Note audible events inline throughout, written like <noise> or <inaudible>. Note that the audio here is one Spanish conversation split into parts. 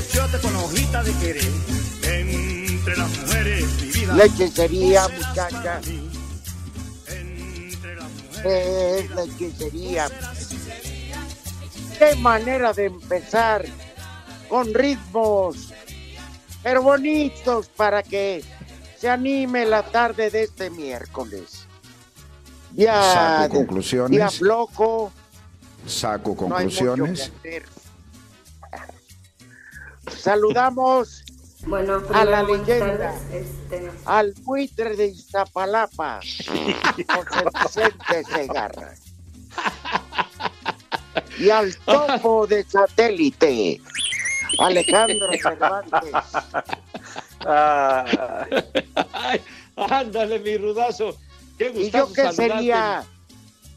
Tiene achiote con hojita de querer. Entre las mujeres, mi vida. Muchacha. para mí. Entre las mujeres. Es la hechicería. Qué manera de empezar con ritmos, pero bonitos para que se anime la tarde de este miércoles. Ya, Saco conclusiones. ya bloco, Saco no hay mucho que conclusiones. hacer. Saludamos Bueno, A la leyenda. este, al buitre de Iztapalapa, José Vicente Segarra. Y al topo de satélite, Alejandro Cervantes. Ay, ándale, mi rudazo. Qué ¿Y yo qué saludarte. sería?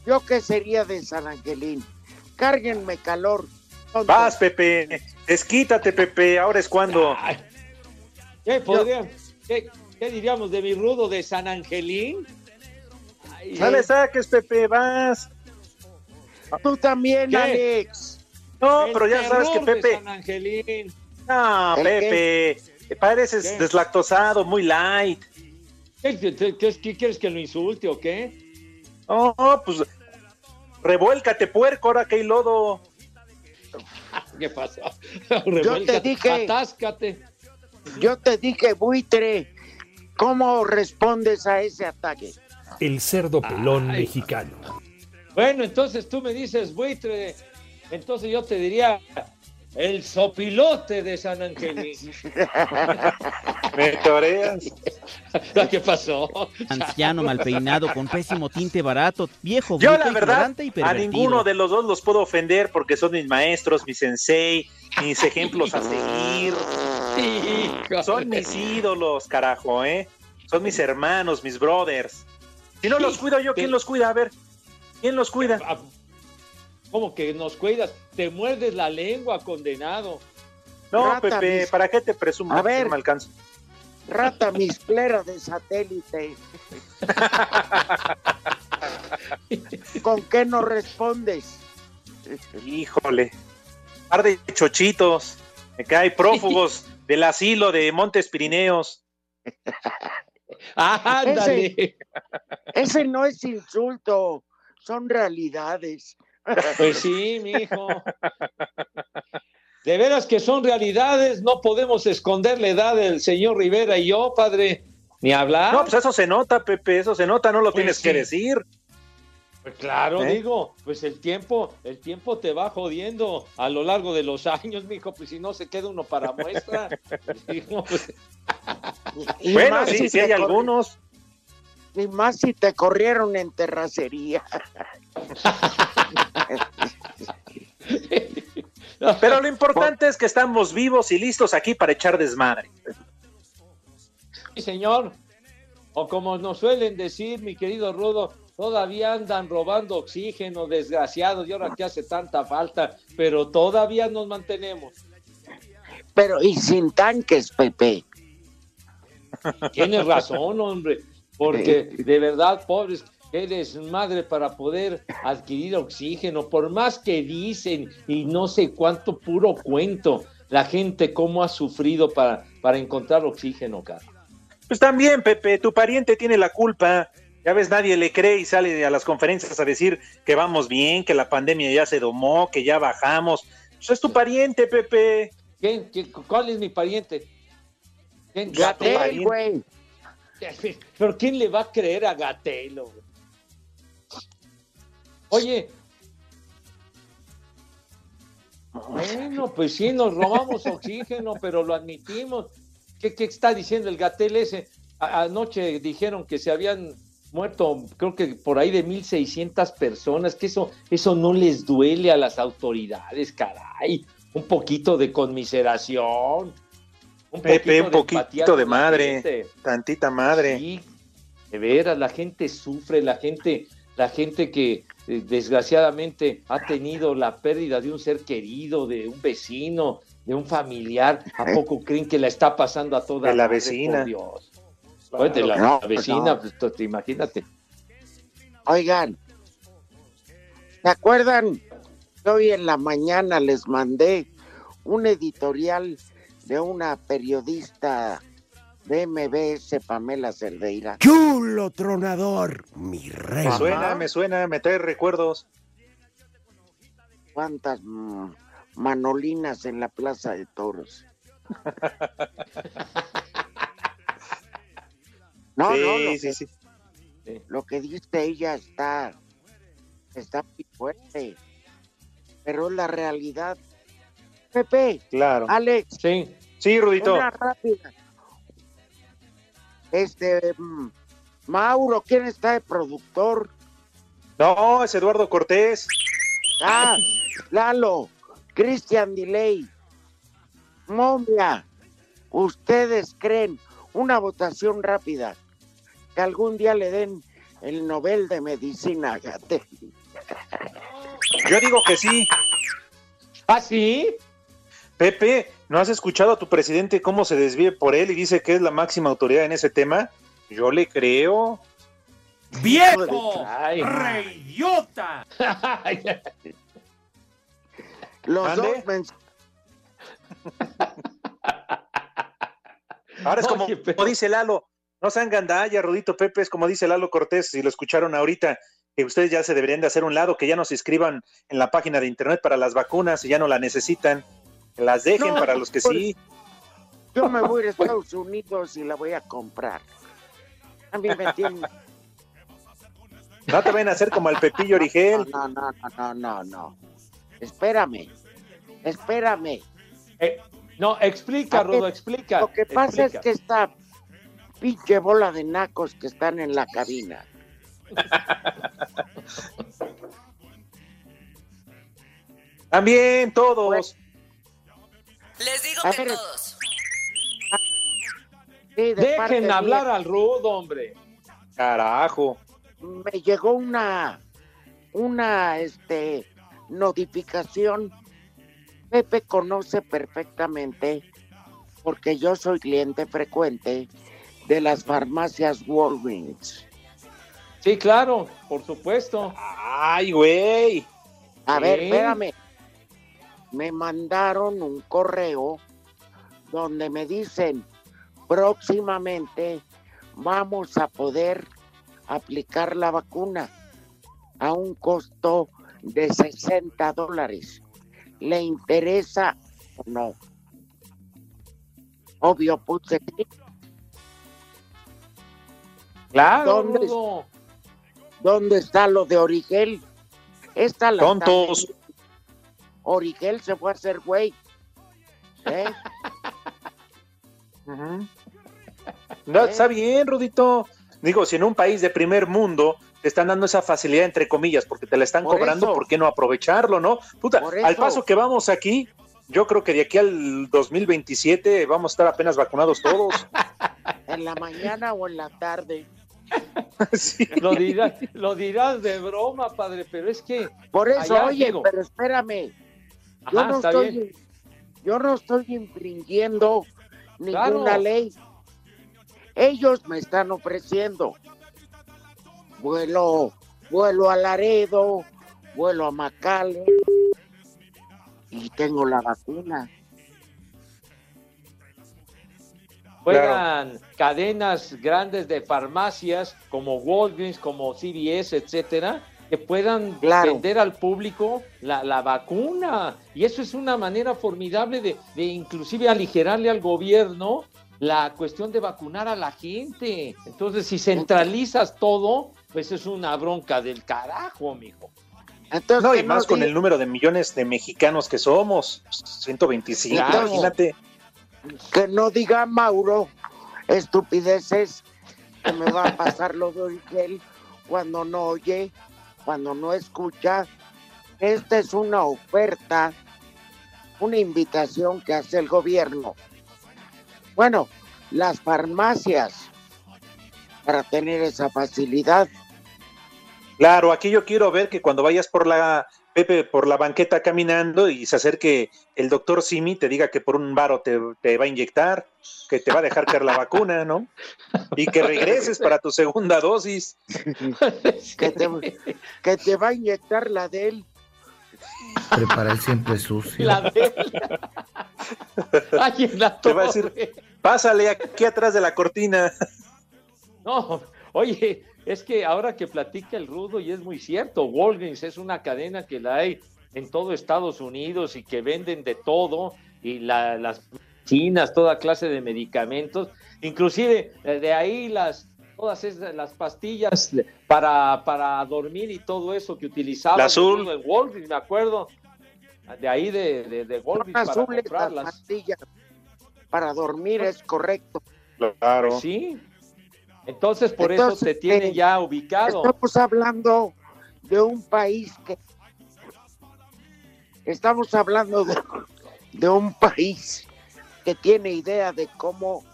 ¿Yo qué sería de San Angelín? Cárguenme calor. Vas, Pepe. Desquítate, Pepe. Ahora es cuando. Ay, ¿Qué, podría- qué- qué diríamos de mi rudo de San Angelín? Ay, No le saques, Pepe. Vas. Tú también, ¿Qué? Alex. No, el pero ya sabes que Pepe. San Angelín. No, ¿El Pepe. Te pareces ¿Qué? deslactosado, muy light. ¿Qué, qué- qué- qué quieres que lo insulte o qué? No, pues. Revuélcate, puerco, ahora que hay lodo. <laughs> ¿Qué pasó? <laughs> te Revuélcate, dije- Atáscate. Yo te dije, buitre, ¿cómo respondes a ese ataque? El cerdo pelón Ay. mexicano. Bueno, entonces tú me dices, buitre. Entonces yo te diría el sopilote de San Angelín. <laughs> Me toreas. <laughs> ¿Qué pasó? Anciano mal peinado con pésimo tinte barato, viejo, Yo, bruto la y verdad, y a ninguno de los dos los puedo ofender porque son mis maestros, mi sensei, mis ejemplos a seguir. Son mis ídolos, carajo, ¿eh? Son mis hermanos, mis brothers. Si no los cuido yo, ¿quién los cuida? A ver, ¿quién los cuida? ¿Cómo que nos cuidas? Te muerdes la lengua, condenado. No, Rata, Pepe, mis- ¿para qué te presumo? A ver. No me alcanzo. Rata misplera de satélite. <laughs> ¿Con qué no respondes? Híjole. Par de chochitos. Me cae prófugos <laughs> del asilo de Montes Pirineos. Ah, ándale. Ese no es insulto, son realidades. Pues sí, mi hijo. De veras que son realidades, no podemos esconder la edad del señor Rivera y yo, padre. Ni hablar. No, pues eso se nota, Pepe, eso se nota, no lo Pues tienes sí. que decir. Pues claro, ¿Eh? digo, pues el tiempo, el tiempo te va jodiendo a lo largo de los años, mijo, pues si no se queda uno para muestra. <laughs> Digo, pues, bueno, más sí, sí hay algunos. Y más si te corrieron en terracería. <laughs> Pero lo importante es que estamos vivos y listos aquí para echar desmadre. sí, señor. O como nos suelen decir, mi querido Rudo, todavía andan robando oxígeno, desgraciados, y ahora que hace tanta falta, pero todavía nos mantenemos. Pero, y sin tanques, Pepe. Tienes razón, hombre, porque de verdad, pobres, eres madre para poder adquirir oxígeno, por más que dicen y no sé cuánto puro cuento, la gente cómo ha sufrido para, para encontrar oxígeno, cara. Pues también, Pepe, tu pariente tiene la culpa. Ya ves, nadie le cree y sale a las conferencias a decir que vamos bien, que la pandemia ya se domó, que ya bajamos. Pues es tu pariente, Pepe. ¿Quién? ¿Quién? ¿Cuál es mi pariente? ¿Quién? Gatel, güey. <laughs> ¿Pero quién le va a creer a Gatelo? Oye. Bueno, pues sí, nos robamos <laughs> oxígeno, pero lo admitimos. ¿Qué, qué está diciendo el Gatel ese? A- anoche dijeron que se habían muerto, creo que por ahí de 1.600 personas, que eso, eso no les duele a las autoridades, caray. Un poquito de conmiseración. Un Pepe, un poquito de madre, gente. tantita madre. Sí, de veras, la gente sufre, la gente, la gente que eh, desgraciadamente ha tenido la pérdida de un ser querido, de un vecino, de un familiar, ¿a poco creen que la está pasando a toda De la madre, vecina. por Dios? Pues de la, No, la vecina, no. pues, imagínate. Oigan, ¿se acuerdan? Hoy en la mañana les mandé un editorial de una periodista de MBS, Pamela Cerdeira. Chulo tronador, mi rey. Me suena, me suena, me trae recuerdos. ¿Cuántas mm, manolinas en la Plaza de Toros? <laughs> No, sí, no, lo, sí, que, sí. lo que dice ella está, está muy fuerte, pero la realidad. Pepe, Claro. Alex, Sí, Sí, Rudito. una rápida. Este, mm, Mauro, ¿quién está de productor? No, es Eduardo Cortés. Ah, Lalo, Christian Delay, Momia, ¿ustedes creen una votación rápida que algún día le den el Nobel de Medicina a Gatel? Yo digo que sí. ¿Ah, sí? Pepe, ¿no has escuchado a tu presidente cómo se desvíe por él y dice que es la máxima autoridad en ese tema? Yo le creo. ¡Viejo! ¡Reyota! <laughs> Los ¿Mande? dos men- <laughs> Ahora es como, Oye, pero- como dice Lalo, no sean gandalla, Rudito Pepe, es como dice Lalo Cortés, si lo escucharon ahorita, que ustedes ya se deberían de hacer un lado, que ya no se inscriban en la página de internet para las vacunas y ya no la necesitan, las dejen No, para los que sí. yo me voy a Estados Unidos y la voy a comprar. A mí me tienen... No te vayan a hacer como el Pepillo Origel. No, no, no, no, no, no. Espérame, espérame. Eh, no, explica, Rudo, explica. Lo que pasa explica. es que esta pinche bola de nacos que están en la cabina. También todos. Les digo A que ver. todos. Sí, de parte Dejen mía. hablar al Rudo, hombre. Carajo. me llegó una una este notificación Pepe conoce perfectamente porque yo soy cliente frecuente de las farmacias Walgreens. Sí, claro, por supuesto. Ay, güey. A ver, espérame. Me mandaron un correo donde me dicen próximamente vamos a poder aplicar la vacuna a un costo de 60 dólares. ¿Le interesa o no? Obvio, puse sí. Claro. ¿Dónde está lo de Origel? Esta la Tontos. Origel se fue a hacer güey. ¿Eh? <laughs> No, está bien, Rudito. Digo, si en un país de primer mundo te están dando esa facilidad, entre comillas, porque te la están Por cobrando, eso. ¿por qué no aprovecharlo, no? Puta, Por al eso. paso que vamos aquí, yo creo que de aquí al 2027 vamos a estar apenas vacunados todos. <laughs> en la mañana o en la tarde. <laughs> Lo, dirás, lo dirás de broma, padre, pero es que. Por eso, oye, digo, pero espérame. Yo no estoy, bien. yo no estoy infringiendo ninguna ley. Ellos me están ofreciendo vuelo, vuelo a Laredo, vuelo a Macale y tengo la vacuna. Juegan cadenas grandes de farmacias como Walgreens, como CVS, etcétera, que puedan Claro. vender al público la, la vacuna. Y eso es una manera formidable de, de inclusive aligerarle al gobierno la cuestión de vacunar a la gente. Entonces, si centralizas todo, pues es una bronca del carajo, mijo. Entonces, No, y más con el número de millones de mexicanos que somos, 125, Claro. imagínate. que no diga Mauro estupideces que me va a pasar lo de Origel cuando no oye, cuando no escucha. Esta es una oferta, una invitación que hace el gobierno. Bueno, las farmacias para tener esa facilidad. Claro, aquí yo quiero ver que cuando vayas por la Pepe por la banqueta caminando y se acerque el doctor Simi te diga que por un varo te, te va a inyectar, que te va a dejar caer la <laughs> vacuna, ¿no? Y que regreses para tu segunda dosis. <laughs> que, te, que te va a inyectar la de él. Prepara el siempre sucio. La de Ay, en la Te va a torre. decir, pásale aquí atrás de la cortina. No, oye, es que ahora que platica el rudo, y es muy cierto, Walgreens es una cadena que la hay en todo Estados Unidos y que venden de todo, y la- las chinas, toda clase de medicamentos, inclusive eh, de ahí las todas esas, las pastillas para, para dormir y todo eso que utilizaban La azul. en Walgreens, me acuerdo, de ahí de, de, de Walgreens para comprarlas. pastillas. Para dormir es correcto. Claro. Pues sí. Entonces, por Entonces, eso te tiene eh, ya ubicado. Estamos hablando de un país que... Estamos hablando de, de un país que tiene idea de cómo,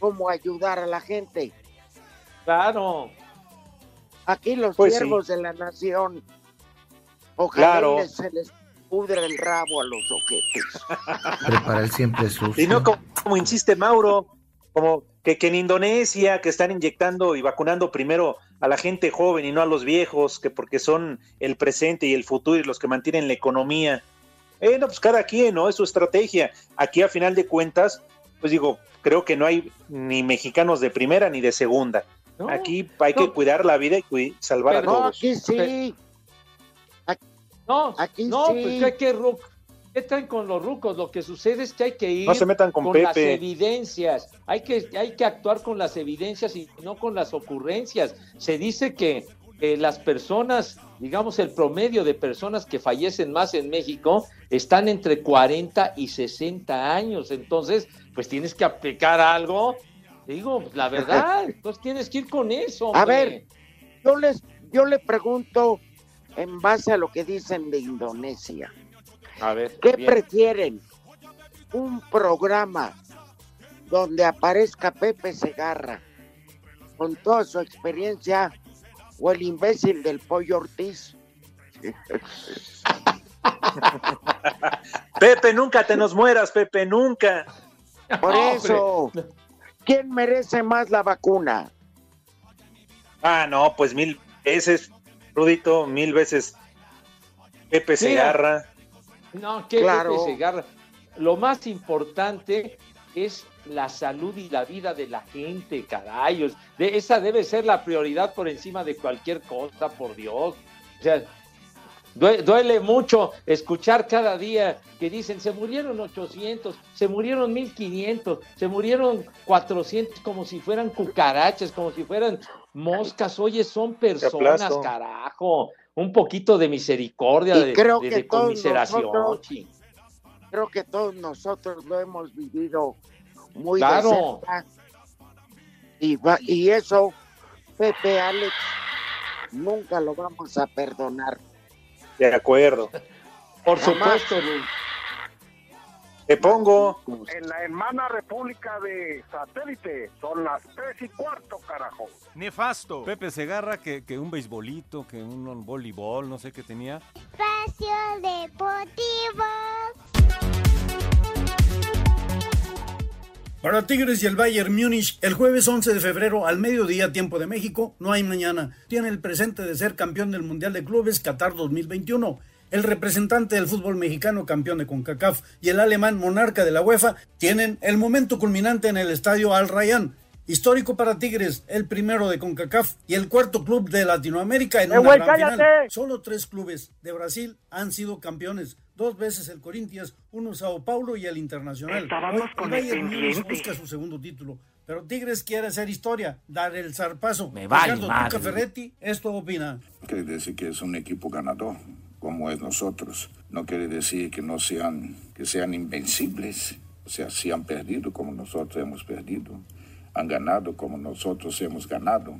cómo ayudar a la gente. Claro. Aquí los Pues sí. siervos de la nación, ojalá Claro. les- se les pudre el rabo a los ojetes. Prepara el siempre sucio. Y no como, como insiste Mauro, como que, que en Indonesia, que están inyectando y vacunando primero a la gente joven y no a los viejos, que porque son el presente y el futuro y los que mantienen la economía. Eh, no, pues cada quien, ¿no? Es su estrategia. Aquí a final de cuentas, pues digo, creo que no hay ni mexicanos de primera ni de segunda. No, Aquí hay que cuidar la vida y salvar a Pero No, todos. aquí sí. No, Aquí no, sí. pues ¿qué, qué, ruc- qué traen con los rucos? Lo que sucede es que hay que ir No se metan con las Pepe. evidencias. Hay que, hay que actuar con las evidencias y no con las ocurrencias. Se dice que eh, las personas, digamos, el promedio de personas que fallecen más en México están entre 40 y 60 años. Entonces, pues tienes que aplicar algo. Digo, pues, la verdad, <laughs> entonces tienes que ir con eso. A ver, yo les, yo le pregunto en base a lo que dicen de Indonesia. A ver, ¿Qué bien. prefieren? ¿Un programa donde aparezca Pepe Segarra con toda su experiencia o el imbécil del Pollo Ortiz? <laughs> Pepe, nunca te nos mueras, Pepe, nunca. Por eso, ¿quién merece más la vacuna? Ah, no, pues mil veces, Rudito, mil veces. Pepe Mira. Segarra. No, que Claro. Segarra. Lo más importante es la salud y la vida de la gente, carayos. De, esa debe ser la prioridad por encima de cualquier cosa, por Dios. O sea, due- duele mucho escuchar cada día que dicen se murieron 800, se murieron 1500, se murieron 400 como si fueran cucarachas, como si fueran moscas. Oye, son personas, carajo. Un poquito de misericordia, Y de, creo de- de conmiseración. nosotros-. Creo que todos nosotros lo hemos vivido muy Claro. de cerca. Y, va- y eso, Pepe Alex, nunca lo vamos a perdonar. De acuerdo. Por Jamás. supuesto, Ruth. Te pongo. En la hermana República de Satélite son las tres y cuarto, carajo. Nefasto. Pepe Segarra, que, que un beisbolito, que un voleibol, no sé qué tenía. Espacio Deportivo. Para Tigres y el Bayern Múnich, el jueves 11 de febrero al mediodía tiempo de México, no hay mañana. Tiene el presente de ser campeón del Mundial de Clubes Qatar 2021. El representante del fútbol mexicano campeón de CONCACAF y el alemán monarca de la UEFA tienen el momento culminante en el estadio Al Rayyan. Histórico para Tigres, el primero de CONCACAF y el cuarto club de Latinoamérica en ¡Eh, una gran final. Solo tres clubes de Brasil han sido campeones. Dos veces el Corinthians, uno Sao Paulo y el Internacional. Estábamos Hoy, el con el Bayern busca su segundo título. Pero Tigres quiere hacer historia, dar el zarpazo. Me Ricardo. Tuca Ferretti, esto opina. Quiere decir que es un equipo ganador, como es nosotros. No quiere decir que no sean, que sean invencibles. O sea, si han perdido como nosotros hemos perdido, han ganado como nosotros hemos ganado.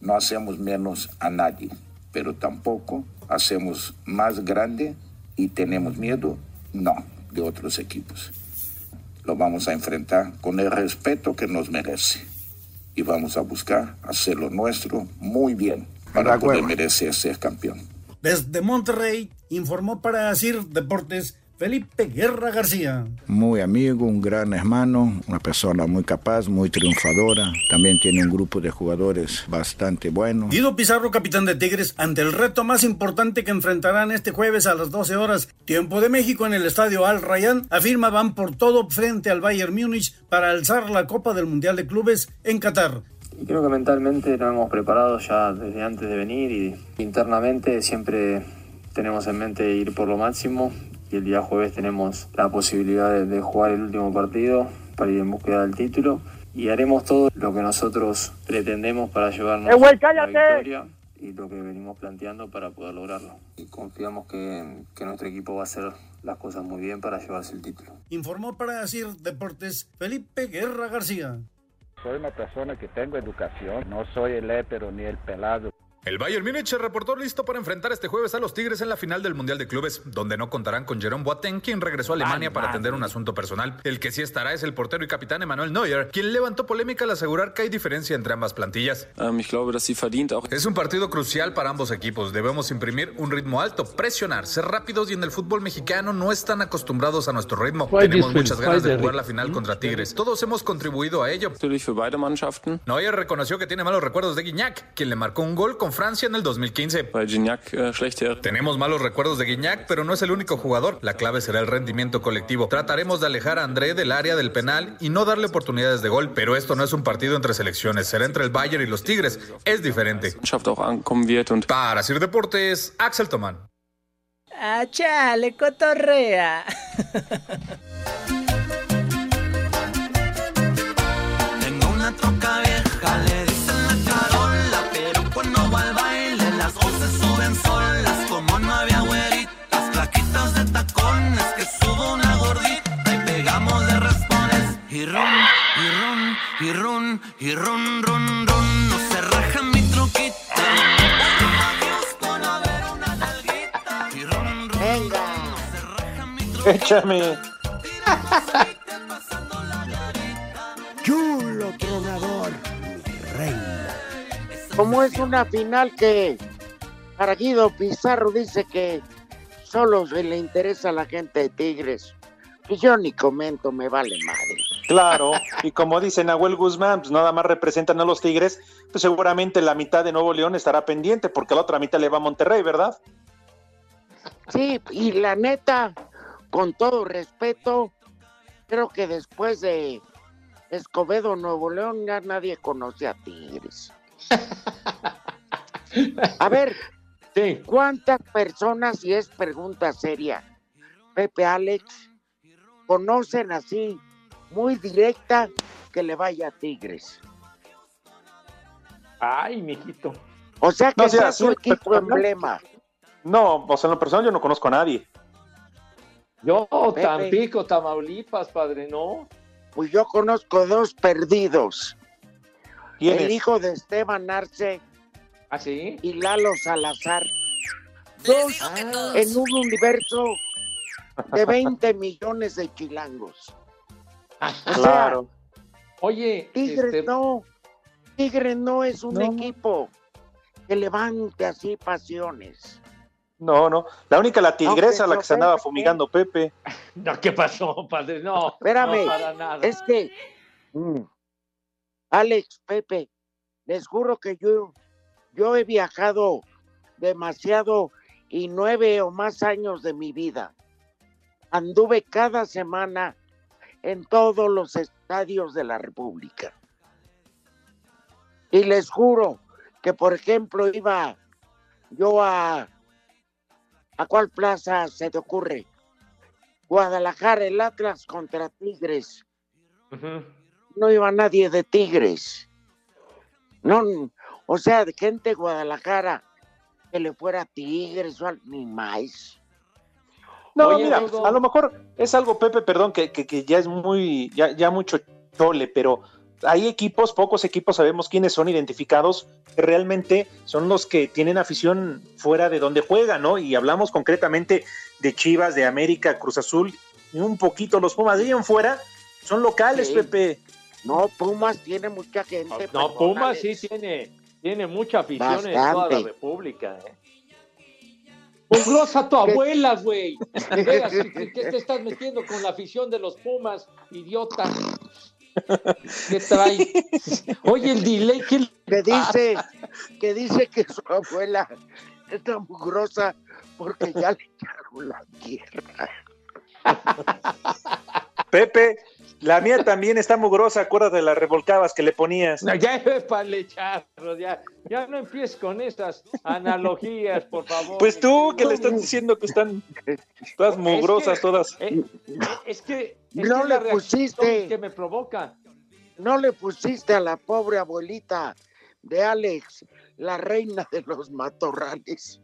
No hacemos menos a nadie, pero tampoco hacemos más grande y tenemos miedo, no, de otros equipos. Lo vamos a enfrentar con el respeto que nos merece y vamos a buscar hacer lo nuestro muy bien para poder merecer ser campeón. Desde Monterrey, informó para Asir Deportes Felipe Guerra García. Muy amigo, un gran hermano, una persona muy capaz, muy triunfadora. También tiene un grupo de jugadores bastante bueno. Guido Pizarro, capitán de Tigres, ante el reto más importante que enfrentarán este jueves a las 12 horas, tiempo de México en el estadio Al Rayyan, afirma van por todo frente al Bayern Múnich para alzar la Copa del Mundial de Clubes en Qatar. Y creo que mentalmente nos hemos preparado ya desde antes de venir y internamente siempre tenemos en mente ir por lo máximo y el día jueves tenemos la posibilidad de, de jugar el último partido para ir en búsqueda del título y haremos todo lo que nosotros pretendemos para llevarnos ¡Eh, güey, la cállate! victoria y lo que venimos planteando para poder lograrlo. Y confiamos que, que nuestro equipo va a hacer las cosas muy bien para llevarse el título. Informó para Asir Deportes Felipe Guerra García. Soy una persona que tengo educación, no soy el hétero ni el pelado. El Bayern Múnich se reportó listo para enfrentar este jueves a los Tigres en la final del Mundial de Clubes, donde no contarán con Jerome Boateng, quien regresó a Alemania para atender un asunto personal. El que sí estará es el portero y capitán Emanuel Neuer, quien levantó polémica al asegurar que hay diferencia entre ambas plantillas. Es un partido crucial para ambos equipos. Debemos imprimir un ritmo alto, presionar, ser rápidos y en el fútbol mexicano no están acostumbrados a nuestro ritmo. Tenemos muchas ganas de jugar la final contra Tigres. Todos hemos contribuido a ello. Neuer reconoció que tiene malos recuerdos de Guiñac, quien le marcó un gol con Francia en el 2015. Tenemos malos recuerdos de Guiñac, pero no es el único jugador. La clave será el rendimiento colectivo. Trataremos de alejar a André del área del penal y no darle oportunidades de gol, pero esto no es un partido entre selecciones, será entre el Bayern y los Tigres. Es diferente. Para Sir Deportes, Axel Tomán. Ah, chale, cotorrea. <laughs> y ron, ron, ron, no se raja mi troquita. Adiós con haber una nalguita. Y ron, ron, Venga. Échame. Chulo tronador, mi reina. Como es una final que para Guido Pizarro dice que solo se le interesa a la gente de Tigres. Pues yo ni comento, me vale madre. Claro, y como dice Nahuel Guzmán, pues nada más representan a los Tigres, pues seguramente la mitad de Nuevo León estará pendiente, porque la otra mitad le va a Monterrey, ¿verdad? Sí, y la neta, con todo respeto, creo que después de Escobedo, Nuevo León, ya nadie conoce a Tigres. A ver, ¿cuántas personas, y es pregunta seria, Pepe Alex, conocen así, muy directa, que le vaya a Tigres? Ay, mijito. O sea que No, sea así, su equipo emblema. No, o sea, en lo personal yo no conozco a nadie. Yo, Pepe. Tampico, Tamaulipas, padre, ¿no? Pues yo conozco dos perdidos. ¿Quiénes? El hijo de Esteban Arce ¿Ah, sí? y Lalo Salazar. Dos en un universo de 20 millones de chilangos. O sea, Claro. Oye, Tigres este, no, Tigres no es un No. equipo que levante así pasiones. No, no. La única la tigresa Aunque la que se andaba fumigando Pepe. <laughs> no, ¿qué pasó, padre? No, Espérame, no, para nada. es que, mm, Alex, Pepe, les juro que yo, yo he viajado demasiado y nueve o más años de mi vida. Anduve cada semana en todos los estadios de la República. Y les juro que, por ejemplo, iba yo a... ¿A cuál plaza se te ocurre? Guadalajara, el Atlas contra Tigres. No iba nadie de Tigres. No, o sea, de gente de Guadalajara que le fuera a Tigres o al- ni más. No, Oye, mira, a lo mejor es algo, Pepe, perdón, que, que, que ya es muy, ya, ya mucho chole, pero hay equipos, pocos equipos sabemos quiénes son identificados, que realmente son los que tienen afición fuera de donde juegan, ¿no? Y hablamos concretamente de Chivas, de América, Cruz Azul, y un poquito los Pumas, de ahí en fuera, son locales, Sí. Pepe. No, Pumas tiene mucha gente. No, Pumas sí tiene, tiene mucha afición en toda la. República. ¿eh? Mugrosa tu abuela, güey. <laughs> ¿Qué, qué te estás metiendo con la afición de los Pumas, idiota? ¿Qué trae? Oye, el delay, ¿qué Que dice, que dice que su abuela está mugrosa porque ya le echaron la tierra. Pepe, la mía también está mugrosa, acuérdate de las revolcabas que le ponías. No, ya es para lecharlos, ya, ya no empieces con estas analogías, por favor. Pues tú que le estás diciendo que están todas mugrosas, todas. Eh, es que es No que le la pusiste. que me provoca. No le pusiste a la pobre abuelita de Alex, la reina de los matorrales.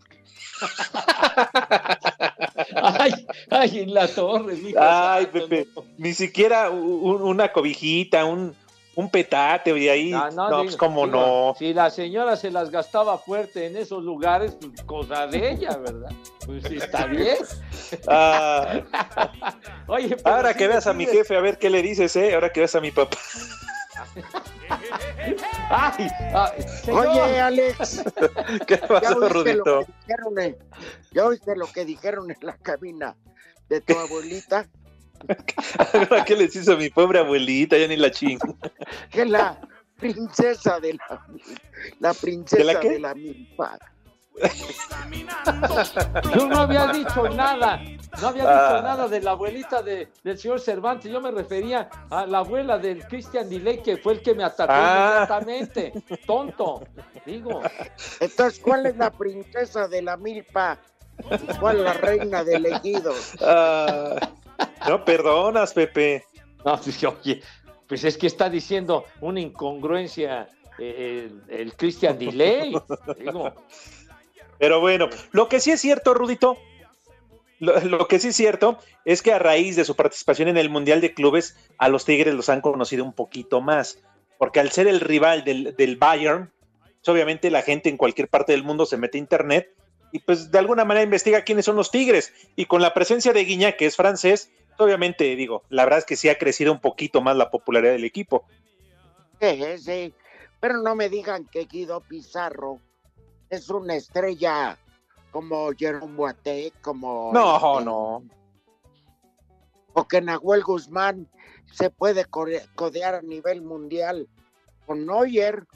Ay, ay, en la torre, mijo Ay, santo, Pepe, ni siquiera un- una cobijita, un, un petate y ahí. Ah, No, digo- pues cómo digo, no. Si la señora se las gastaba fuerte en esos lugares, pues cosa de ella, ¿verdad? Pues sí, está bien. Ah, <laughs> Oye, ahora sí que veas a mi jefe, a ver qué le dices, ¿eh? Ahora que veas a mi papá. Ay, ay, señor. Oye, Alex, <laughs> ¿Qué ¿ya pasó, oíste, lo Rudito? que dijeron en, ¿ya oíste lo que dijeron en la cabina de tu abuelita? <laughs> Qué les hizo a mi pobre abuelita, ya ni la chingo. Que la princesa de la, la princesa ¿De la qué? de la milpa. <laughs> Yo no había dicho nada, no había dicho Ah. nada de la abuelita de, del señor Cervantes, yo me refería a la abuela del Christian Delay, que fue el que me atacó Ah. inmediatamente, tonto, digo. Entonces, ¿cuál es la princesa de la milpa? ¿Cuál es la reina del ejido? Ah, no perdonas, Pepe. No, <laughs> pues, oye, pues es que está diciendo una incongruencia eh, el, el Christian Delay, digo. Pero bueno, lo que sí es cierto, Rudito, lo, que sí es cierto es que a raíz de su participación en el Mundial de Clubes, a los Tigres los han conocido un poquito más, porque al ser el rival del, del Bayern, pues, obviamente la gente en cualquier parte del mundo se mete a internet y pues de alguna manera investiga quiénes son los Tigres. Y con la presencia de Guiñac, que es francés, pues, obviamente digo, la verdad es que sí ha crecido un poquito más la popularidad del equipo. Sí, sí. Pero no me digan que Guido Pizarro es una estrella como Jerome Boateng, como... No, este, no. O que Nahuel Guzmán se puede codear a nivel mundial con Neuer.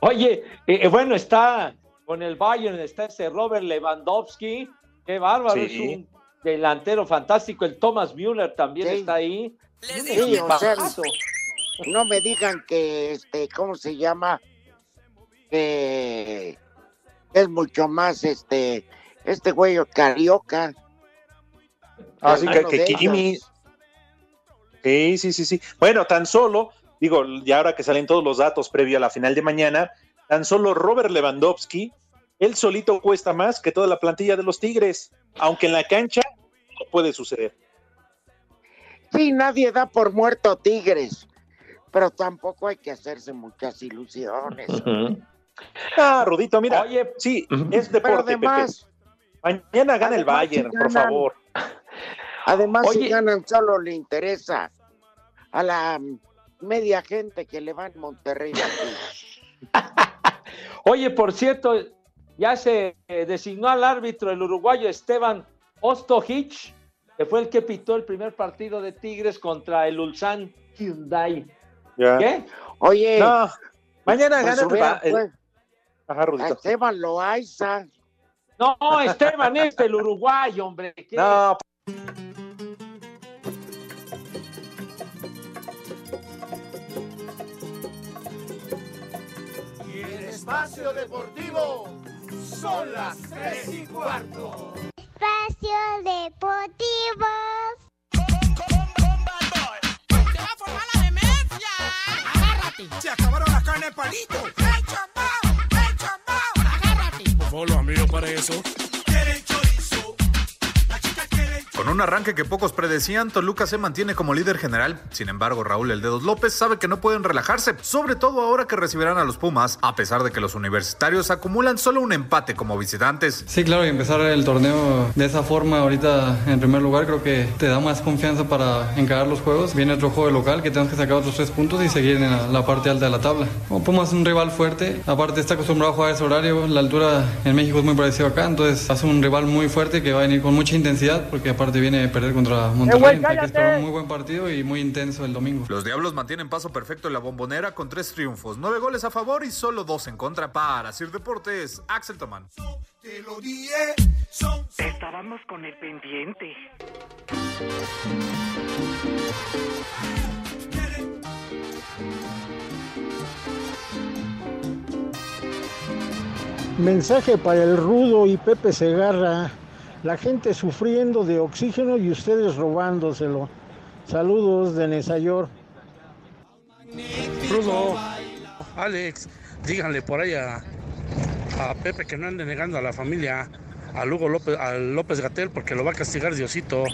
Oye, eh, eh, bueno, está con el Bayern, está ese Robert Lewandowski, qué bárbaro, Sí. es un delantero fantástico, el Thomas Müller también Sí. está ahí. Sí, o sea, no me digan que, este, ¿cómo se llama? Que es mucho más, este, este güey carioca. Así que, Hermano que de Kimi. Sí, sí, sí, sí. Bueno, tan solo, digo, y ahora que salen todos los datos previo a la final de mañana, tan solo Robert Lewandowski, él solito cuesta más que toda la plantilla de los Tigres, aunque en la cancha no puede suceder. Sí, nadie da por muerto a Tigres, pero tampoco hay que hacerse muchas ilusiones. Ah, Rudito, mira, Oye, sí, es Pero deporte, además, Pepe. Mañana gana el Bayern, si por ganan- favor. Además, si Oye. ganan, solo le interesa a la media gente que le va en Monterrey. <laughs> Oye, por cierto, ya se eh, designó al árbitro el uruguayo Esteban Ostojic, que fue el que pitó el primer partido de Tigres contra el Ulsan Hyundai. ¿Qué? Oye, No, mañana pues gana el- pues, Ajá, a Rudito. Esteban Loaiza. No, Esteban es el uruguayo, hombre. ¿qué? No, Y el espacio deportivo son las tres y cuarto. Espacio Deportivo. Se acabaron las carnes palito. ¡El Por los amigos para eso. Con un arranque que pocos predecían, Toluca se mantiene como líder general. Sin embargo, Raúl El Dedos López sabe que no pueden relajarse, sobre todo ahora que recibirán a los Pumas, a pesar de que los universitarios acumulan solo un empate como visitantes. Sí, claro, y empezar el torneo de esa forma ahorita en primer lugar creo que te da más confianza para encarar los juegos. Viene otro juego local que tenemos que sacar otros tres puntos y seguir en la, parte alta de la tabla. Como Pumas es un rival fuerte, aparte está acostumbrado a jugar ese horario, la altura en México es muy parecido acá, entonces hace un rival muy fuerte que va a venir con mucha intensidad porque aparte viene a perder contra Monterrey. Hay que esperar un muy buen partido y muy intenso el domingo. Los Diablos mantienen paso perfecto en la bombonera con tres triunfos, nueve goles a favor y solo dos en contra para Sir Deportes, Axel Tomán. Te. Estábamos con el pendiente. Mensaje para el Rudo y Pepe Segarra. La gente sufriendo de oxígeno y ustedes robándoselo. Saludos de Nesayor. Rudo, Alex, díganle por ahí a, a Pepe que no ande negando a la familia, a Lugo López, a López Gatel, porque lo va a castigar Diosito.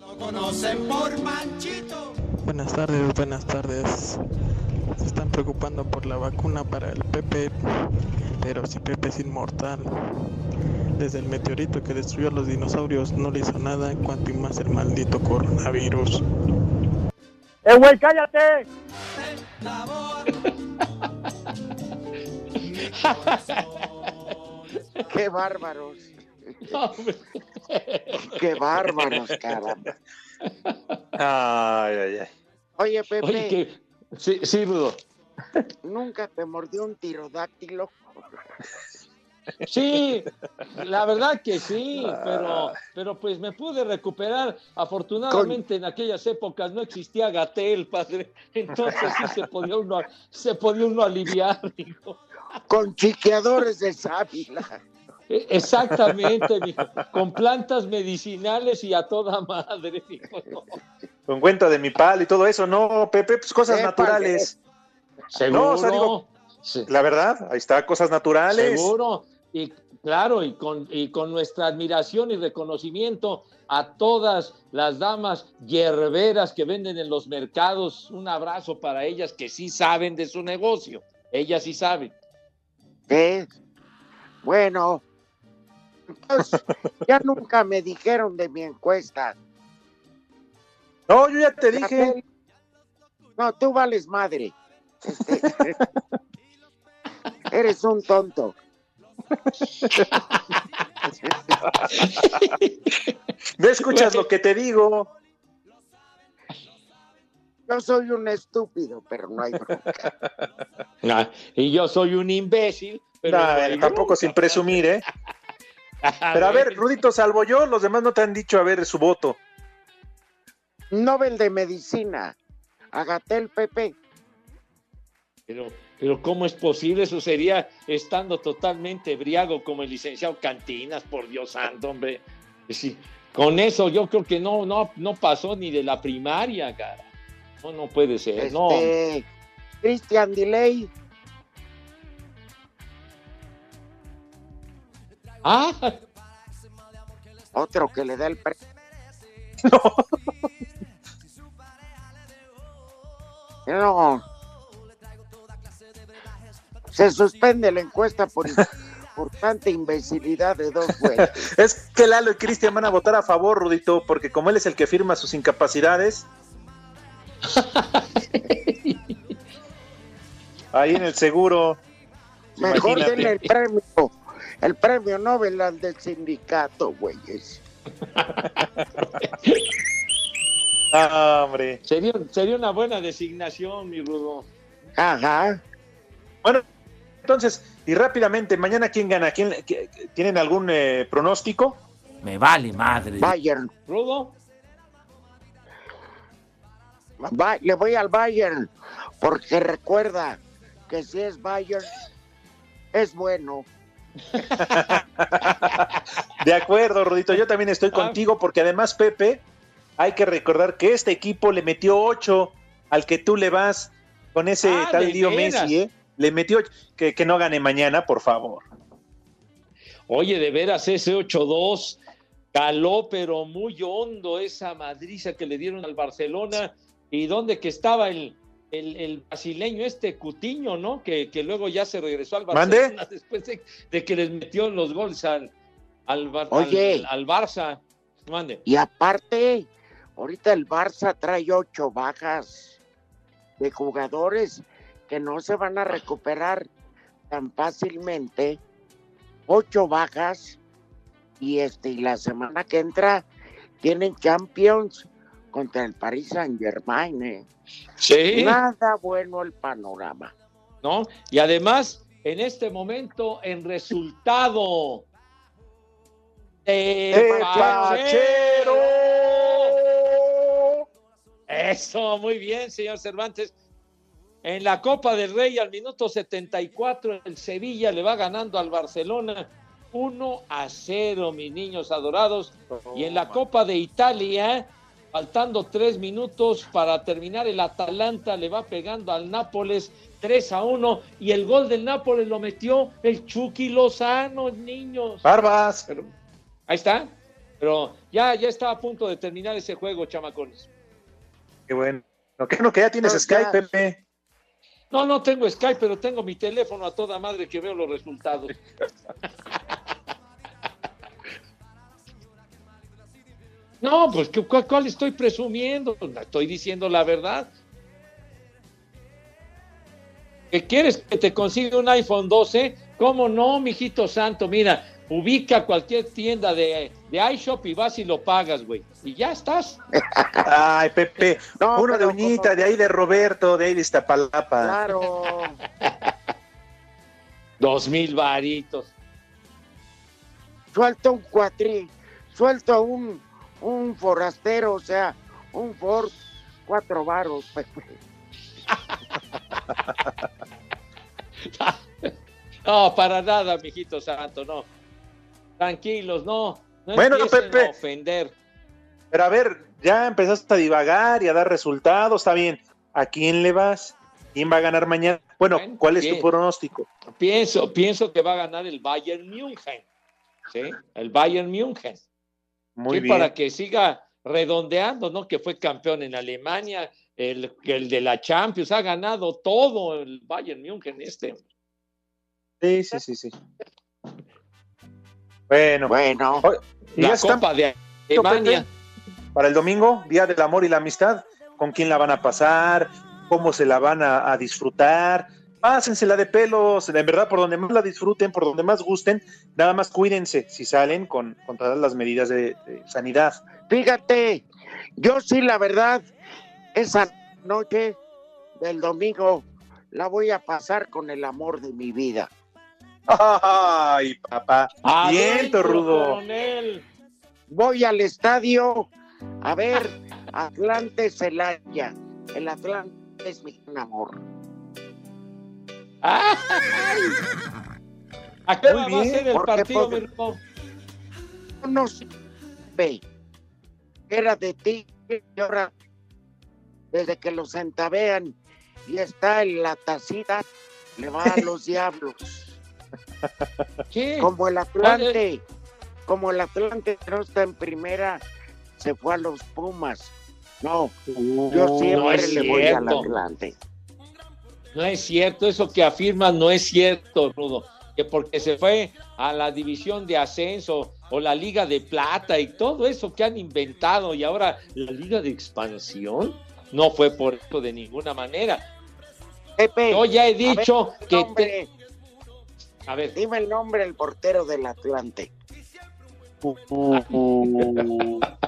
Lo conocen por Manchito. Buenas tardes, buenas tardes. Se están preocupando por la vacuna para el Pepe, pero si Pepe es inmortal. Desde el meteorito que destruyó a los dinosaurios no le hizo nada, cuanto y más el maldito coronavirus. ¡Eh, güey, cállate! <laughs> ¡Qué bárbaros! ¡Qué bárbaros, caramba! Ay, ay, ay. Oye, Pepe, Oye, que... Sí, sí, Rudo. ¿nunca te mordió un tirodáctilo? Sí, la verdad que sí, pero, pero pues me pude recuperar. Afortunadamente en aquellas épocas no existía Gatel, padre. Entonces sí se podía uno, se podía uno aliviar. digo. Con chiqueadores de sábila. E- Exactamente, mijo, con plantas medicinales y a toda madre. no. Con cuenta de mi pal y todo eso, no, Pepe, pues cosas naturales. Seguro. No, o sea, digo, la verdad, ahí está, cosas naturales. Seguro. Y claro, y con, y con nuestra admiración y reconocimiento a todas las damas hierberas que venden en los mercados, un abrazo para ellas que sí saben de su negocio. Ellas sí saben. ¿Qué? Bueno, entonces, <laughs> ya nunca me dijeron de mi encuesta. No, yo ya te dije. No, tú vales madre. <laughs> Este, Eres un tonto. <laughs> No escuchas lo que te digo. Yo soy un estúpido, pero no hay bronca. <laughs> Ah, y yo soy un imbécil. Pero No, no hay tampoco sin presumir, ¿eh? <laughs> Pero a ver, Rudito, salvo yo, los demás no te han dicho a ver su voto. Nobel de Medicina. Agatel Pepe. Pero, pero ¿cómo es posible? Eso sería estando totalmente ebriago como el licenciado Cantinas, por Dios santo, hombre. Sí, con eso yo creo que no, no, no pasó ni de la primaria, cara. No, no puede ser, no. Este, Christian Delay. Ah, Otro que le da el pre- <laughs> No. Se suspende la encuesta por, por tanta imbecilidad de dos güeyes. <laughs> Es que Lalo y Cristian van a votar a favor, Rudito, porque como él es el que firma sus incapacidades. <laughs> Ahí en el seguro. Mejor Imagínate. denle el premio, el premio Nobel al del sindicato, güeyes. <laughs> Ah, hombre. Sería, sería una buena designación, mi Rudo. Ajá. Bueno, entonces, y rápidamente, mañana quién gana, ¿Quién, qui- ¿tienen algún eh, pronóstico? Me vale madre. Bayern. Rudo. Va- le voy al Bayern, porque recuerda que si es Bayern, es bueno. <laughs> De acuerdo, Rudito, yo también Ah. estoy contigo porque además, Pepe, hay que recordar que este equipo le metió 8 al que tú le vas con ese Ah, tal ¿de Dio? Messi, ¿eh? Le metió que, que no gane mañana, por favor. Oye, de veras, ese 8-2 caló, pero muy hondo esa madriza que le dieron al Barcelona. ¿Y dónde que estaba el, el, el brasileño este Cutiño, no? Que, que luego ya se regresó al ¿Mande? Barcelona <laughs> después de, de que les metió los goles al, al, Bar- Oye. al, al Barça. Mande. Y aparte, ahorita el Barça trae ocho bajas de jugadores que no se van a recuperar tan fácilmente. Ocho bajas y este y la semana que entra tienen Champions contra el Paris Saint Germain. ¿eh? Sí. Nada bueno el panorama. ¿no? Y además, en este momento, en resultado. ¡Eh, Pachero! Eso, muy bien, señor Cervantes. En la Copa del Rey, al minuto 74, el Sevilla le va ganando al Barcelona 1 a 0, mis niños adorados. Y en la Copa de Italia, faltando tres minutos para terminar, el Atalanta le va pegando al Nápoles 3 a 1. Y el gol del Nápoles lo metió el Chucky Lozano, niños. Barbas. Pero- ahí está. Pero ya, ya está a punto de terminar ese juego, chamacones. Qué bueno. No, que no, que ya tienes Skype, ya. Pepe. No, no tengo Skype, pero tengo mi teléfono a toda madre que veo los resultados. No, pues ¿qué- ¿cuál, cuál estoy presumiendo? Estoy diciendo la verdad. ¿Que quieres que te consiga un iPhone 12? ¿Cómo no, mijito santo? Mira, ubica cualquier tienda de, de iShop y vas y lo pagas, güey. Y ya estás. Ay, Pepe. <laughs> No, Uno de Uñita, de ahí de Roberto, de ahí de Iztapalapa. Claro. <laughs> Dos mil varitos. Suelta un cuatri, suelta un, un forastero, o sea, un Ford, cuatro varos, Pepe. <laughs> No, para nada, mijito santo, no. Tranquilos, no. No Bueno, Pepe. a ofender. Pero a ver, ya empezaste a divagar y a dar resultados, está bien. ¿A quién le vas? ¿Quién va a ganar mañana? Bueno, Bueno, ¿cuál es tu pronóstico? Pienso, pienso que va a ganar el Bayern München. ¿Sí? El Bayern München. Muy Sí, bien. Para que siga redondeando, ¿no? Que fue campeón en Alemania, el, el de la Champions, ha ganado todo el Bayern München este. Sí, sí, sí, sí. Bueno. Bueno. Y La ya están Copa de Alemania. para el domingo, Día del Amor y la Amistad. ¿Con quién la van a pasar? ¿Cómo se la van a, a disfrutar? Pásensela de pelos, en verdad, por donde más la disfruten, por donde más gusten. Nada más cuídense si salen con, con todas las medidas de, de sanidad. Fíjate, yo sí, la verdad, esa noche del domingo la voy a pasar con el amor de mi vida. Ay, papá. Viento, rudo. coronel. Voy al estadio a ver Atlante Celaya. El Atlante es mi gran amor. ¡Ay! <laughs> ¿A qué hora va a bien, ser el partido, mi Rudo? No sé, ve, era de ti y ahora, desde que los entabean y está en la tacita, le va a los <laughs> diablos. ¿Qué? Como el Atlante, como el Atlante no está en primera, se fue a los Pumas. No, yo no siempre es le voy al. Atlante. No es cierto, eso que afirmas no es cierto, Rudo. que porque se fue a la división de ascenso o la liga de plata y todo eso que han inventado y ahora la liga de expansión no fue por esto de ninguna manera. Pepe, Yo ya he ver, dicho que te- a ver, Dime el nombre del portero del Atlante. <laughs>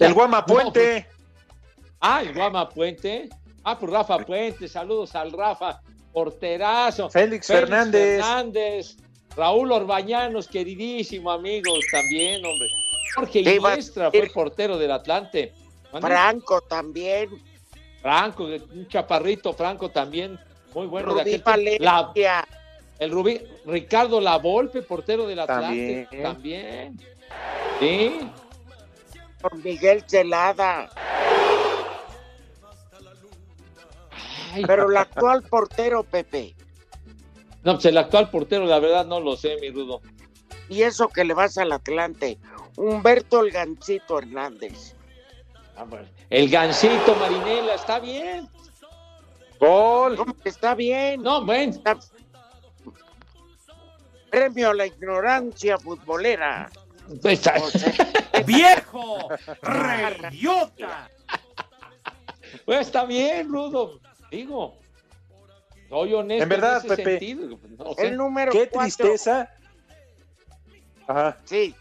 El Guama Puente. Ah, el Guama Puente. Ah, pues Rafa Puente, saludos al Rafa, porterazo. Félix Fernández. Fernández, Raúl Orbañanos, queridísimo amigos también, hombre. Jorge ¿Qué iba a Iniestra fue portero del Atlante. Franco también. Franco, un chaparrito Franco también, muy bueno de aquel tiempo. La- Valencia. El Rubí, Ricardo Lavolpe, portero del Atlante, También. también. Sí. Miguel Celada. Pero el actual portero, Pepe. No, pues el actual portero, la verdad no lo sé, mi Rudo. Y eso que le vas al Atlante. Humberto el Gancito Hernández. Ah. El Gancito Marinela, está bien. Gol. Está bien. No, bueno. Premio a la ignorancia futbolera. Pues, <laughs> ¡Viejo! <laughs> ¡Reyota! Pues está bien, Rudo. Digo, soy honesto En verdad, ese Pepe. sentido. No sé. El número Qué cuatro. tristeza. Ajá. Sí.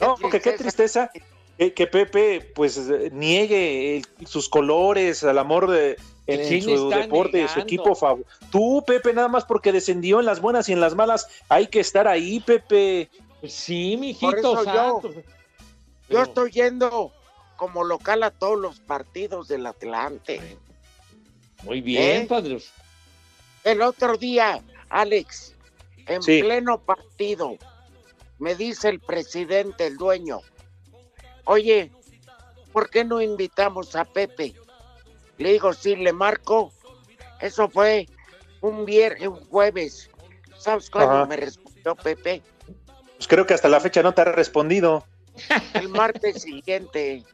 No, porque qué tristeza que, que Pepe pues niegue el- sus colores, el amor de, en, en ¿Quién su deporte, de su equipo favorito. Tú, Pepe, nada más porque descendió en las buenas y en las malas, hay que estar ahí, Pepe. Sí, Por mijito eso yo, estoy yendo como local a todos los partidos del Atlante. Muy bien, ¿Eh? padre. El otro día, Alex, en Sí. pleno partido, me dice el presidente, el dueño, oye, ¿por qué no invitamos a Pepe? Le digo, sí, le marco. Eso fue un viernes, un jueves. ¿Sabes cuándo Ajá. me respondió Pepe? Pues creo que hasta la fecha no te ha respondido. <laughs> El martes siguiente.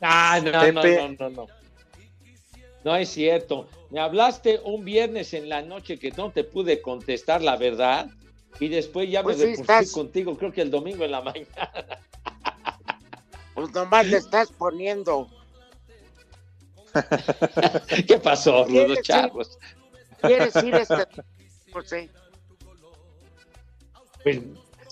Ah, no, no, Pepe. no, no, no. No es cierto. Me hablaste un viernes en la noche que no te pude contestar la verdad y después ya Pues me sí, reporté estás- contigo, creo que el domingo en la <laughs> mañana. Pues nomás le estás poniendo. <laughs> ¿Qué pasó, ¿Quieres Rudo ir? Chavos? ¿Quieres ir este <laughs> José? Pues,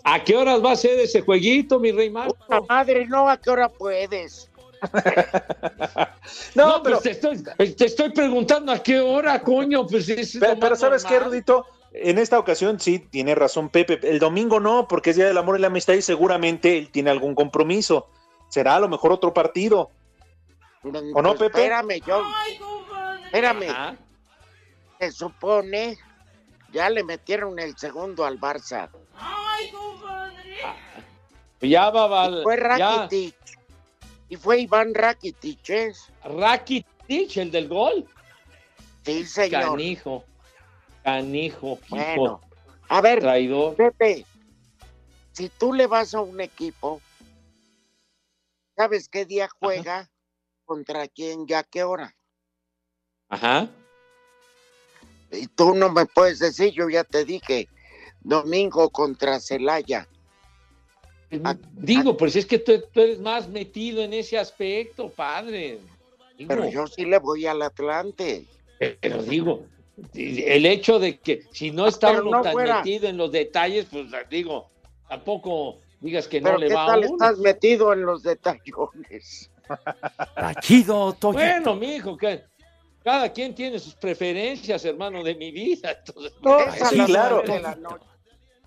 ¿A qué horas va a ser ese jueguito, mi rey Marco? Puta madre, no, ¿a qué hora puedes? <laughs> No, pero te estoy, te estoy preguntando a qué hora, coño. Pues es Pero, ¿sabes qué. Rudito? En esta ocasión sí tiene razón Pepe. El domingo no, porque es Día del Amor y la Amistad y seguramente él tiene algún compromiso. Será a lo mejor otro partido. ¿O no, Pues Pepe? Espérame, yo. Espérame. Se supone, ya le metieron el segundo al Barça. Ya va, va- Fue ya. Rakitic. Y fue Iván Rakitic, ¿eh? Rakitic, el del gol. Sí, señor. Canijo. Canijo, hijo. Bueno, a ver, Traidor. Pepe, si tú le vas a un equipo, ¿sabes qué día juega? ¿Contra quién? ¿Ya qué hora? Ajá. Y tú no me puedes decir, yo ya te dije, domingo contra Celaya. Digo, pues es que tú, tú eres más metido en ese aspecto, padre. Digo, Pero yo sí le voy al Atlante. pero digo, el hecho de que si no está pero uno no tan fuera. metido en los detalles, pues digo, tampoco digas que no le ¿qué va a uno. estás metido en los detallones? Chido. Bueno, mijo, que cada quien tiene sus preferencias, hermano de mi vida. Entonces, es, a sí, las claro. nueve de la noche.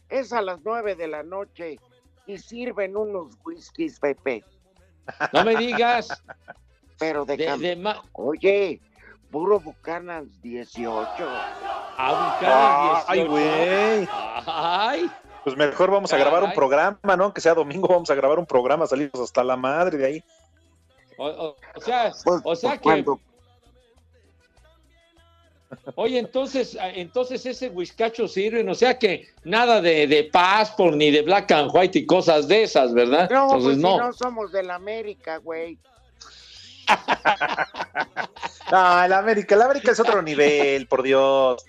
es a las nueve de la noche y sirven unos whiskies, Pepe. no me digas. Pero de, De- de ma- Oye, puro Buchanan 18. a buscar el Ay, 18. güey. Ay, Pues mejor vamos a grabar un programa, ¿no? Que sea domingo, vamos a grabar un programa, salimos hasta la madre de ahí. O, o- o sea, Pues, o sea pues, que, cuando- oye, entonces, ah, entonces ese whiskacho sirve, o sea que nada de, de passport ni de black and white y cosas de esas, ¿verdad? No, entonces pues no. si no somos del América, güey. <laughs> No, el América, el América es otro nivel, por Dios.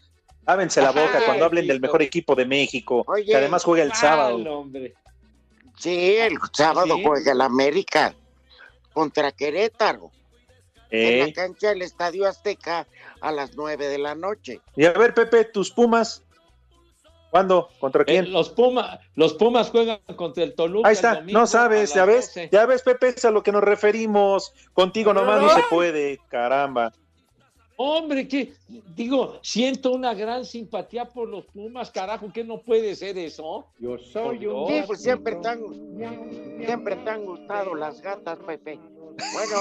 Lávense la boca Ay, cuando hablen del mejor equipo de México, Oye, que además juega el sábado. Hombre. Sí, el sábado Sí. juega el América contra Querétaro. En ¿eh? la cancha del Estadio Azteca a las 9 de la noche. Y a ver, Pepe, tus Pumas. ¿Cuándo? ¿Contra Eh, quién? los, Pumas, los Pumas juegan contra el Toluca. Ahí está, no sabes, ya ves, 12. ya ves, Pepe, es a lo que nos referimos. Contigo nomás no se Ay. puede, caramba. Hombre, que digo, siento una gran simpatía por los Pumas, carajo, que no puede ser eso. Yo soy un Sí, pues siempre te han, siempre te han gustado las gatas, Pepe. Bueno,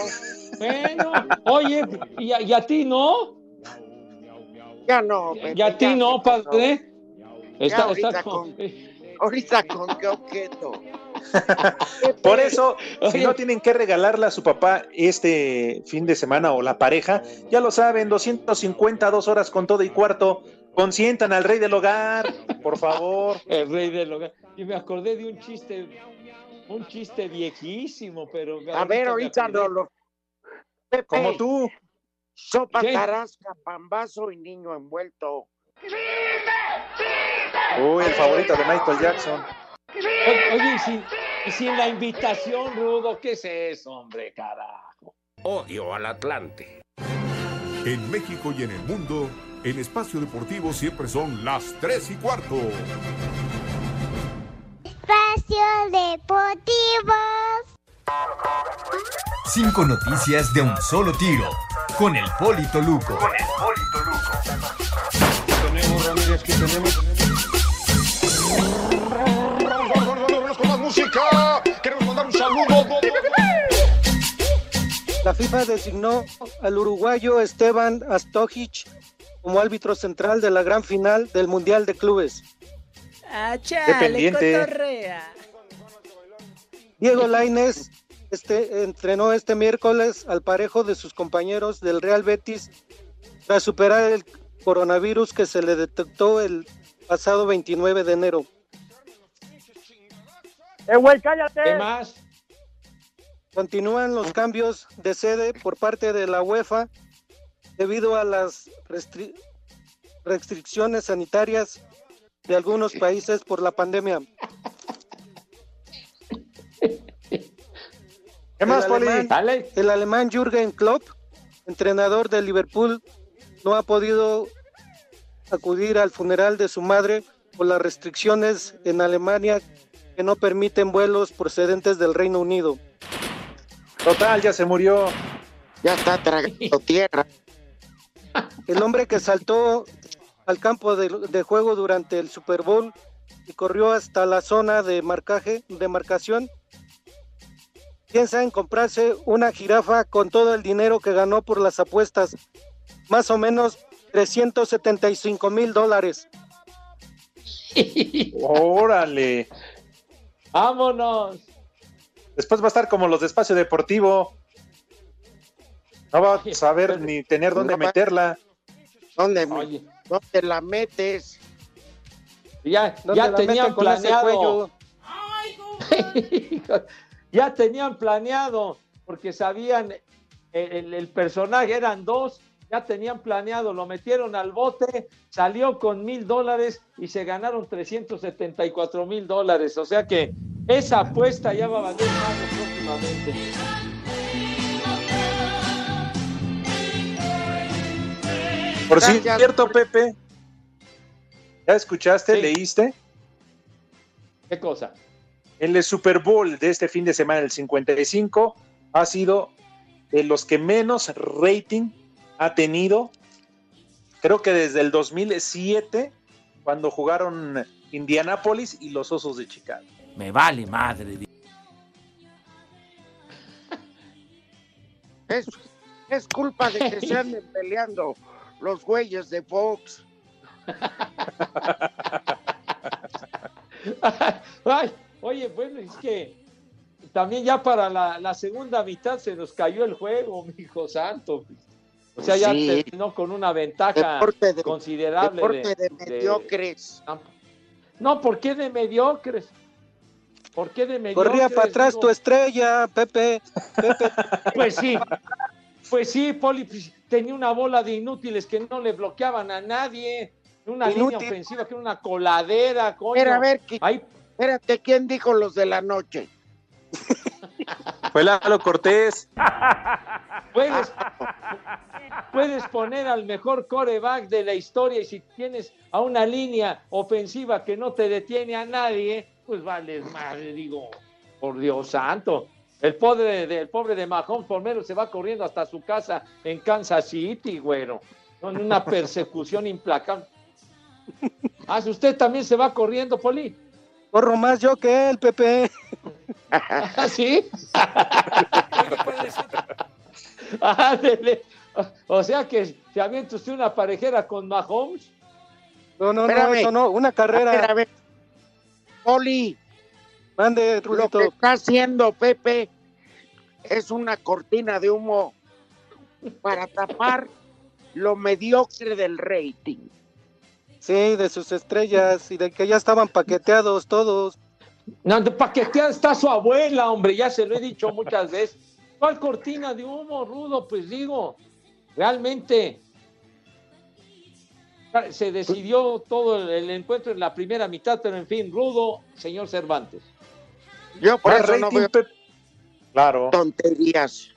Bueno, oye, ¿y a, y a ti no? ya no, Pepe. ¿Y a ti no, padre? Ya Está, ahorita está con- con- Ahorita con qué objeto. Por eso, si no tienen que regalarle a su papá este fin de semana o la pareja, ya lo saben, 250, dos horas con todo y cuarto. Consientan al rey del hogar, por favor. <laughs> El rey del hogar. Y me acordé de un chiste, un chiste viejísimo, pero. A ver, ahorita no lo. Pepe, Como tú. sopa ¿Qué? tarasca, pambazo y niño envuelto. Uy, el favorito de Michael Jackson. Oye, oye, y, sin, y sin la invitación, Rudo, ¿qué es eso, hombre, carajo? Odio al Atlante. En México y en el mundo, el espacio deportivo siempre son las 3 y cuarto. Espacio Deportivo. Cinco noticias de un solo tiro. Con el Polito Luco. Tenemos, Ramírez, que tenemos. Con más música. Queremos mandar un saludo. La FIFA designó al uruguayo Esteban Astojic como árbitro central de la gran final del Mundial de Clubes. Ah, chale, pendiente. cotorrea. Diego Lainez este, entrenó este miércoles al parejo de sus compañeros del Real Betis tras superar el coronavirus que se le detectó el pasado 29 de enero. ¡Eh, güey, cállate! ¿Qué más? Continúan los cambios de sede por parte de la UEFA debido a las restri- restricciones sanitarias de algunos países por la pandemia. ¿Qué más, el Poli? alemán, Dale. el alemán Jürgen Klopp, entrenador de Liverpool, no ha podido acudir al funeral de su madre por las restricciones en Alemania que no permiten vuelos procedentes del Reino Unido. Total, ya se murió. Ya está tragando <laughs> tierra. El hombre que saltó al campo de, de juego durante el Super Bowl y corrió hasta la zona de marcaje, de marcación, piensa en comprarse una jirafa con todo el dinero que ganó por las apuestas, más o menos 375 mil dólares. Órale. Vámonos. Después va a estar como los de espacio deportivo. No va a saber ni tener dónde No meterla. ¿Dónde, Oye. ¿Dónde la metes? Ya, ¿Dónde ya tenían planeado. <laughs> ya tenían planeado, porque sabían el, el- el personaje, eran dos, ya tenían planeado, lo metieron al bote, salió con mil dólares y se ganaron 374 mil dólares. O sea que esa apuesta ya va a valer más próximamente. Por cierto, Pepe. ¿Ya escuchaste? Sí. ¿Leíste? ¿Qué cosa? El Super Bowl de este fin de semana, el 55, ha sido de los que menos rating ha tenido. Creo que desde el 2007, cuando jugaron Indianápolis y los Osos de Chicago. Me vale madre. Es, es culpa de que se anden <laughs> peleando los güeyes de Fox. <laughs> Ay, oye, bueno, es que también ya para la, la segunda mitad se nos cayó el juego, mi hijo santo. O sea, ya Sí. terminó con una ventaja Deporte de- considerable. Deporte de mediocres. No, ¿por qué de mediocres? ¿Por qué de mediocres? Corría para atrás Digo, tu estrella, Pepe. Pepe. <laughs> Pues sí, pues sí, Poli, pues, tenía una bola de inútiles que no le bloqueaban a nadie. Una Inútil. línea ofensiva, que era una coladera, coño. Pero a ver, ¿qué- Ahí- espérate, ¿quién dijo los de la noche? Fue Lalo Cortés. <laughs> Puedes, puedes poner al mejor coreback de la historia y si tienes a una línea ofensiva que no te detiene a nadie, pues vales madre, digo, por Dios santo. El pobre de, el pobre de Mahomes por menos se va corriendo hasta su casa en Kansas City, güero. Con una persecución implacable. <laughs> Ah, si usted también se va corriendo, Poli. Corro más yo que él, Pepe. <laughs> ¿Ah, sí? <laughs> <laughs> Ándele. O sea que se avienta usted una parejera con Mahomes. No, no, no, Espérame. eso no, una carrera. Ver. Poli, Mande, lo que está haciendo Pepe es una cortina de humo para tapar lo mediocre del rating. Sí, de sus estrellas y de que ya estaban paqueteados todos. No, de paqueteada está su abuela, hombre, ya se lo he dicho muchas veces. ¿Cuál cortina de humo, Rudo? Pues digo, realmente se decidió todo el, el encuentro en la primera mitad, pero en fin, Rudo, señor Cervantes. Yo por eso no veo Claro. tonterías.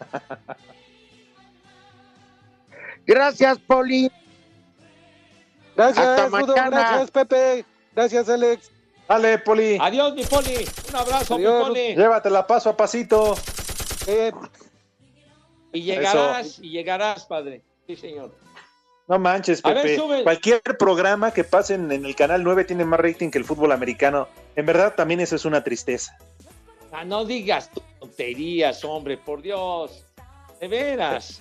<laughs> Gracias, Poli. Gracias, Hasta Rudo, mañana. gracias, Pepe. Gracias, Alex. Dale, Poli. Adiós, mi Poli. Un abrazo, Adiós. mi Poli. Llévatela paso a pasito. Eh, Y llegarás, y llegarás, padre. Sí, señor. No manches, ver, Pepe. Cualquier programa que pasen en el canal 9 tiene más rating que el fútbol americano. En verdad, también eso es una tristeza. Ah, no digas tonterías, hombre, por Dios. De veras.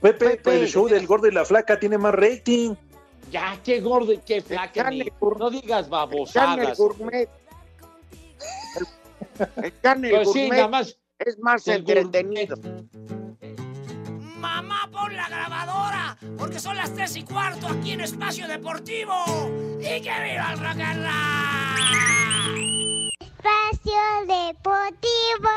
Pepe, Pepe. el show del gordo y la flaca tiene más rating. Ya, qué gordo y qué flaca. carne ni- No digas El carne babosadas. gourmet. El, <laughs> el carne Pues sí, gourmet nada más. Es más el entretenido. Mamá, pon la grabadora, porque son las tres y cuarto aquí en Espacio Deportivo. ¡Y que viva el rock and roll! Espacio Deportivo.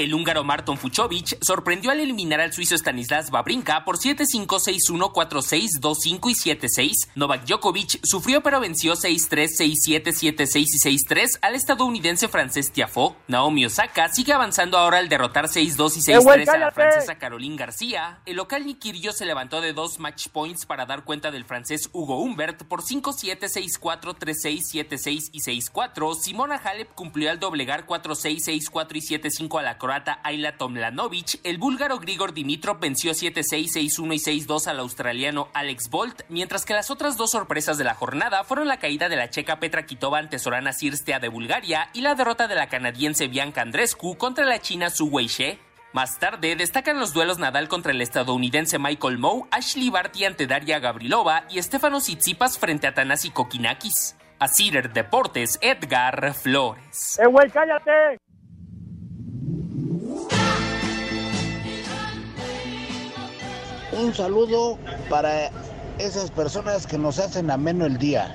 El húngaro Marton Fuchovic sorprendió al eliminar al suizo Stanislas Babrinka por 7-5, 6-1, 4-6, 2-5 y 7-6. Novak Djokovic sufrió pero venció 6-3, 6-7, 7-6 y 6-3 al estadounidense francés Tiafoe. Naomi Osaka sigue avanzando ahora al derrotar 6-2 y ¡Eh, güey, 6-3 a la francesa Caroline García. El local Nikirio se levantó de dos match points para dar cuenta del francés Hugo Humbert por 5-7, 6-4, 3-6, 7-6 y 6-4. Simona Halep cumplió al doblegar 4-6, 6-4 y 7-5 a la croata Ayla Tomlanovic. El búlgaro Grigor Dimitrov venció 7-6, 6-1 y 6-2 al australiano Alex Bolt, mientras que las otras dos sorpresas de la jornada fueron la caída de la checa Petra Kitova ante Sorana Cirstea de Bulgaria y la derrota de la canadiense Bianca Andrescu contra la china Su Weishe. Más tarde destacan los duelos Nadal contra el estadounidense Michael Moe, Ashley Barty ante Daria Gavrilova y Stefano Tsitsipas frente a Tanasi Kokinakis. A Cider Deportes, Edgar Flores. ¡Eh, güey, cállate! Un saludo para esas personas que nos hacen ameno el día,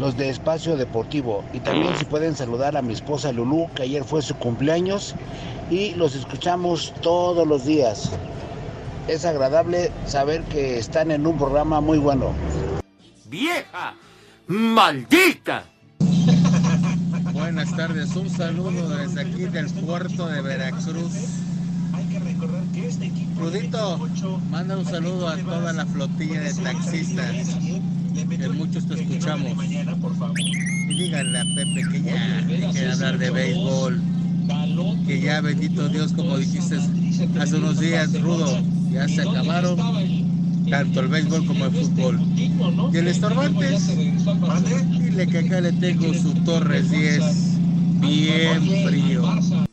los de Espacio Deportivo. Y también si pueden saludar a mi esposa Lulú, que ayer fue su cumpleaños y los escuchamos todos los días. Es agradable saber que están en un programa muy bueno. ¡Vieja! ¡Maldita! Buenas tardes, un saludo desde aquí del puerto de Veracruz. Rudito, manda un saludo a toda la flotilla de taxistas, que muchos te escuchamos. Y díganle a Pepe que ya deje de hablar de béisbol, que ya bendito Dios, como dijiste hace unos días, Rudo, ya se acabaron. tanto el béisbol como el fútbol. Y el Estorbantes, dile que acá le tengo su Torres 10 bien frío.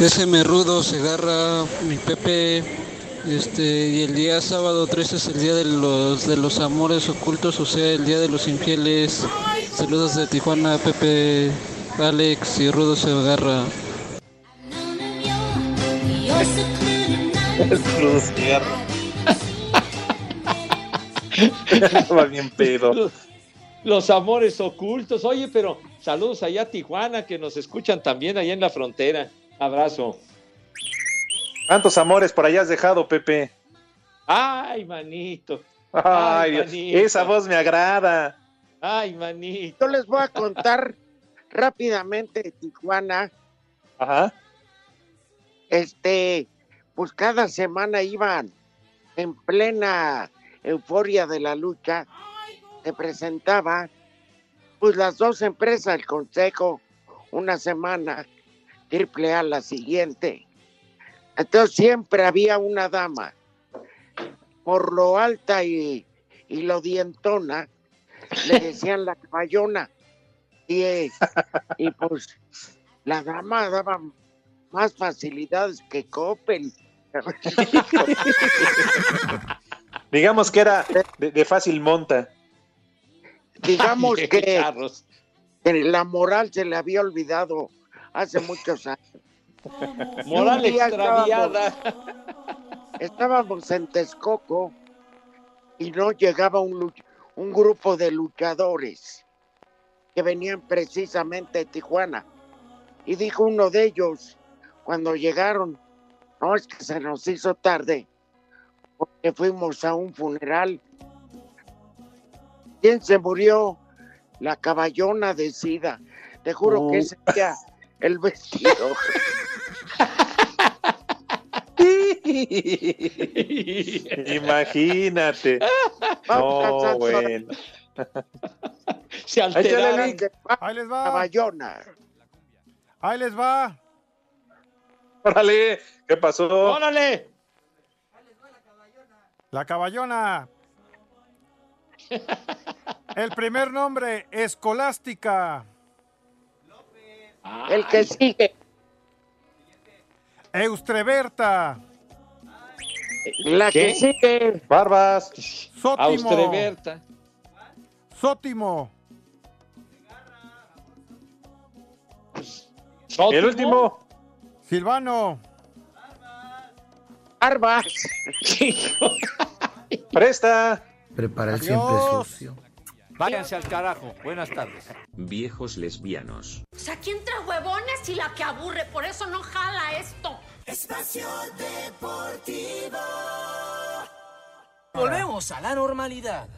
SM Rudo, Segarra, mi Pepe, este, y el día sábado 13 es el día de los de los amores ocultos, o sea, el día de los infieles. Saludos de Tijuana, Pepe, Alex y Rudo Segarra. Rudo cigarro. <laughs> Va bien pedo. Los amores ocultos. Oye, pero saludos allá a Tijuana, que nos escuchan también allá en la frontera. Abrazo. ¿Cuántos amores por allá has dejado, Pepe? Ay, manito. Ay, Dios, manito. esa voz me agrada. Ay, manito. Yo les voy a contar rápidamente de Tijuana. Ajá. Este, pues cada semana iban en plena euforia de la lucha. Se presentaba, pues las dos empresas, el consejo, una semana, triple A la siguiente. Entonces siempre había una dama, por lo alta y, y lo dientona, le <laughs> decían la caballona. Y, y pues la dama daba más facilidades que Coppel. <laughs> Digamos que era de, de fácil monta. Digamos <laughs> que, que la moral se le había olvidado hace muchos años. Moral extraviada. Estábamos en Texcoco y no llegaba un, grupo de luchadores que venían precisamente de Tijuana. Y dijo uno de ellos, cuando llegaron, no es que se nos hizo tarde, porque fuimos a un funeral. ¿Quién se murió? La caballona de Sida. Te juro que ese día el vestido. <laughs> Imagínate. No, bueno. Se alteraron. Ahí les va. Caballona. Ahí les va. Órale, ¿qué pasó? ¡Órale! La caballona. El primer nombre, Escolástica. El que sigue. Eustreberta. La que sigue. Barbas. Sótimo. Austreberta. Sótimo. El último. Silvano. Barbas. Presta. Prepara siempre siempre sucio. Váyanse al carajo. Buenas tardes. Viejos lesbianos. O sea, ¿quién trae huevones y la que aburre? Por eso no jala esto. Espacio Deportivo. Volvemos a la normalidad.